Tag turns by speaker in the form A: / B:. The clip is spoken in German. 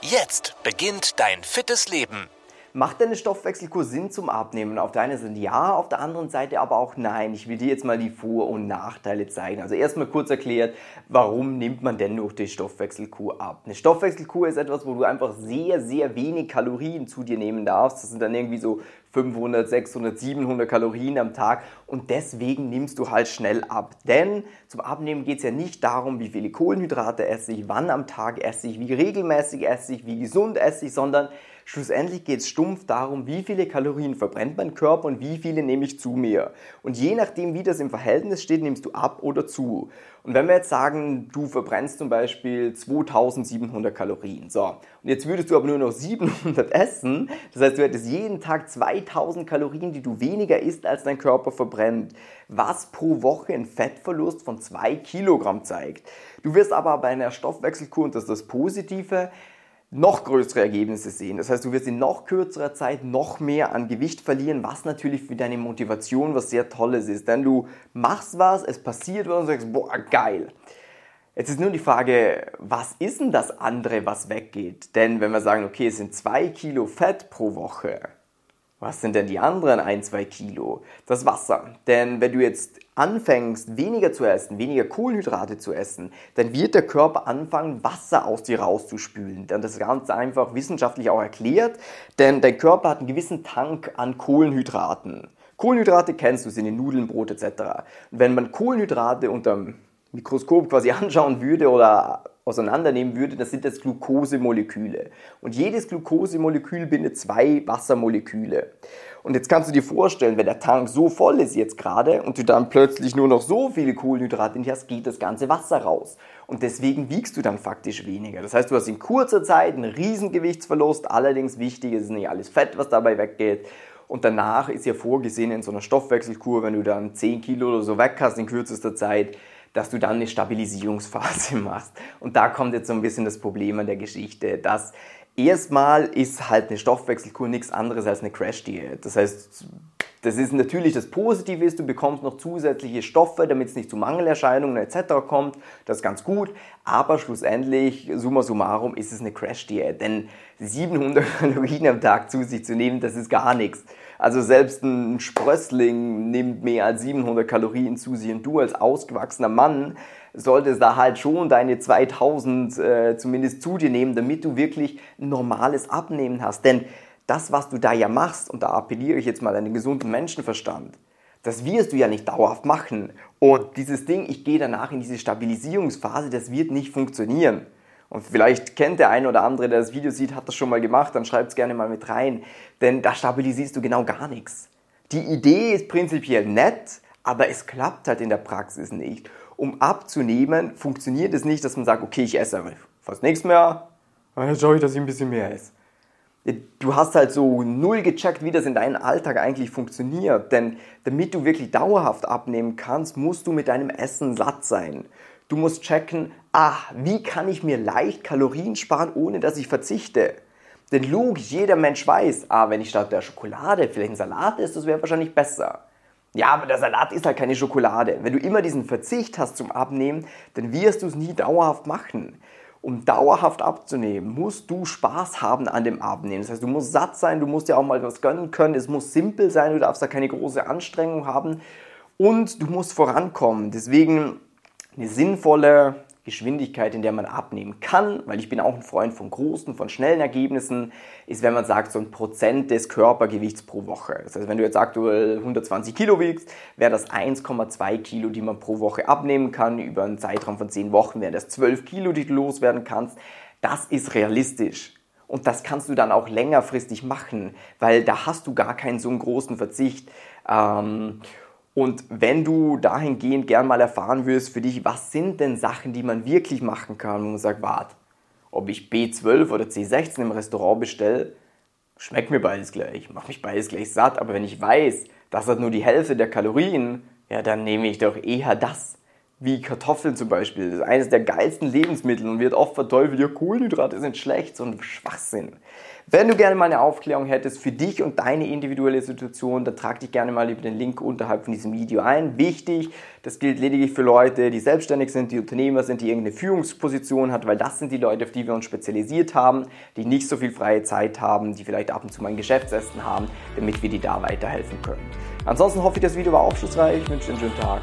A: Jetzt beginnt dein fittes Leben.
B: Macht eine Stoffwechselkur Sinn zum Abnehmen? Auf der einen Seite ja, auf der anderen Seite aber auch nein. Ich will dir jetzt mal die Vor- und Nachteile zeigen. Also erstmal kurz erklärt, warum nimmt man denn durch die Stoffwechselkur ab? Eine Stoffwechselkur ist etwas, wo du einfach sehr, sehr wenig Kalorien zu dir nehmen darfst. Das sind dann irgendwie so 500, 600, 700 Kalorien am Tag und deswegen nimmst du halt schnell ab. Denn zum Abnehmen geht es ja nicht darum, wie viele Kohlenhydrate esse ich, wann am Tag esse ich, wie regelmäßig esse ich, wie gesund esse ich, sondern Schlussendlich geht es stumpf darum, wie viele Kalorien verbrennt mein Körper und wie viele nehme ich zu mir. Und je nachdem, wie das im Verhältnis steht, nimmst du ab oder zu. Und wenn wir jetzt sagen, du verbrennst zum Beispiel 2700 Kalorien, so, und jetzt würdest du aber nur noch 700 essen, das heißt, du hättest jeden Tag 2000 Kalorien, die du weniger isst, als dein Körper verbrennt, was pro Woche einen Fettverlust von 2 Kilogramm zeigt. Du wirst aber bei einer Stoffwechselkur, und das ist das Positive, noch größere Ergebnisse sehen. Das heißt, du wirst in noch kürzerer Zeit noch mehr an Gewicht verlieren, was natürlich für deine Motivation was sehr Tolles ist. Denn du machst was, es passiert was und sagst, boah, geil. Jetzt ist nur die Frage, was ist denn das andere, was weggeht? Denn wenn wir sagen, okay, es sind zwei Kilo Fett pro Woche, was sind denn die anderen ein, zwei Kilo? Das Wasser. Denn wenn du jetzt anfängst, weniger zu essen, weniger Kohlenhydrate zu essen, dann wird der Körper anfangen, Wasser aus dir rauszuspülen. Dann das ist ganz einfach wissenschaftlich auch erklärt, denn dein Körper hat einen gewissen Tank an Kohlenhydraten. Kohlenhydrate kennst du, sind in Nudeln, Brot etc. Und wenn man Kohlenhydrate unter dem Mikroskop quasi anschauen würde oder auseinandernehmen würde, das sind das Glukosemoleküle. Und jedes Glukosemolekül bindet zwei Wassermoleküle. Und jetzt kannst du dir vorstellen, wenn der Tank so voll ist jetzt gerade und du dann plötzlich nur noch so viele Kohlenhydrate in dir hast, geht das ganze Wasser raus. Und deswegen wiegst du dann faktisch weniger. Das heißt, du hast in kurzer Zeit einen riesen Gewichtsverlust. Allerdings wichtig ist nicht alles Fett, was dabei weggeht. Und danach ist ja vorgesehen in so einer Stoffwechselkur, wenn du dann 10 Kilo oder so weg hast in kürzester Zeit, dass du dann eine Stabilisierungsphase machst. Und da kommt jetzt so ein bisschen das Problem an der Geschichte, dass erstmal ist halt eine Stoffwechselkur nichts anderes als eine Crash-Diät. Das heißt, das ist natürlich das Positive ist, du bekommst noch zusätzliche Stoffe, damit es nicht zu Mangelerscheinungen etc. kommt. Das ist ganz gut. Aber schlussendlich, summa summarum, ist es eine Crash-Diät. Denn 700 Kalorien am Tag zu sich zu nehmen, das ist gar nichts. Also selbst ein Sprössling nimmt mehr als 700 Kalorien zu sich und du als ausgewachsener Mann solltest da halt schon deine 2000 äh, zumindest zu dir nehmen, damit du wirklich ein normales Abnehmen hast. Denn das, was du da ja machst, und da appelliere ich jetzt mal an den gesunden Menschenverstand, das wirst du ja nicht dauerhaft machen. Und dieses Ding, ich gehe danach in diese Stabilisierungsphase, das wird nicht funktionieren. Und vielleicht kennt der eine oder andere, der das Video sieht, hat das schon mal gemacht, dann schreibt es gerne mal mit rein. Denn da stabilisierst du genau gar nichts. Die Idee ist prinzipiell nett, aber es klappt halt in der Praxis nicht. Um abzunehmen, funktioniert es nicht, dass man sagt, okay, ich esse fast nichts mehr, dann schaue ich, dass ich ein bisschen mehr esse. Du hast halt so null gecheckt, wie das in deinem Alltag eigentlich funktioniert. Denn damit du wirklich dauerhaft abnehmen kannst, musst du mit deinem Essen satt sein. Du musst checken, ah, wie kann ich mir leicht Kalorien sparen, ohne dass ich verzichte? Denn logisch, jeder Mensch weiß, ah, wenn ich statt der Schokolade vielleicht einen Salat esse, das wäre wahrscheinlich besser. Ja, aber der Salat ist halt keine Schokolade. Wenn du immer diesen Verzicht hast zum Abnehmen, dann wirst du es nie dauerhaft machen. Um dauerhaft abzunehmen, musst du Spaß haben an dem Abnehmen. Das heißt, du musst satt sein, du musst dir auch mal was gönnen können, es muss simpel sein, du darfst da keine große Anstrengung haben und du musst vorankommen. Deswegen eine sinnvolle Geschwindigkeit, in der man abnehmen kann, weil ich bin auch ein Freund von großen, von schnellen Ergebnissen, ist, wenn man sagt, so ein Prozent des Körpergewichts pro Woche. Das heißt, wenn du jetzt aktuell 120 Kilo wiegst, wäre das 1,2 Kilo, die man pro Woche abnehmen kann. Über einen Zeitraum von 10 Wochen wären das 12 Kilo, die du loswerden kannst. Das ist realistisch. Und das kannst du dann auch längerfristig machen, weil da hast du gar keinen so einen großen Verzicht. Ähm, und wenn du dahingehend gern mal erfahren willst für dich, was sind denn Sachen, die man wirklich machen kann, wo man sagt, warte, ob ich B12 oder C16 im Restaurant bestelle, schmeckt mir beides gleich, macht mich beides gleich satt, aber wenn ich weiß, das hat nur die Hälfte der Kalorien, ja, dann nehme ich doch eher das. Wie Kartoffeln zum Beispiel. Das ist eines der geilsten Lebensmittel und wird oft verteufelt, ja, Kohlenhydrate sind schlecht, so ein Schwachsinn. Wenn du gerne mal eine Aufklärung hättest für dich und deine individuelle Situation, dann trag dich gerne mal über den Link unterhalb von diesem Video ein. Wichtig, das gilt lediglich für Leute, die selbstständig sind, die Unternehmer sind, die irgendeine Führungsposition hat, weil das sind die Leute, auf die wir uns spezialisiert haben, die nicht so viel freie Zeit haben, die vielleicht ab und zu mal ein Geschäftsessen haben, damit wir dir da weiterhelfen können. Ansonsten hoffe ich, das Video war aufschlussreich. Ich wünsche dir einen schönen Tag.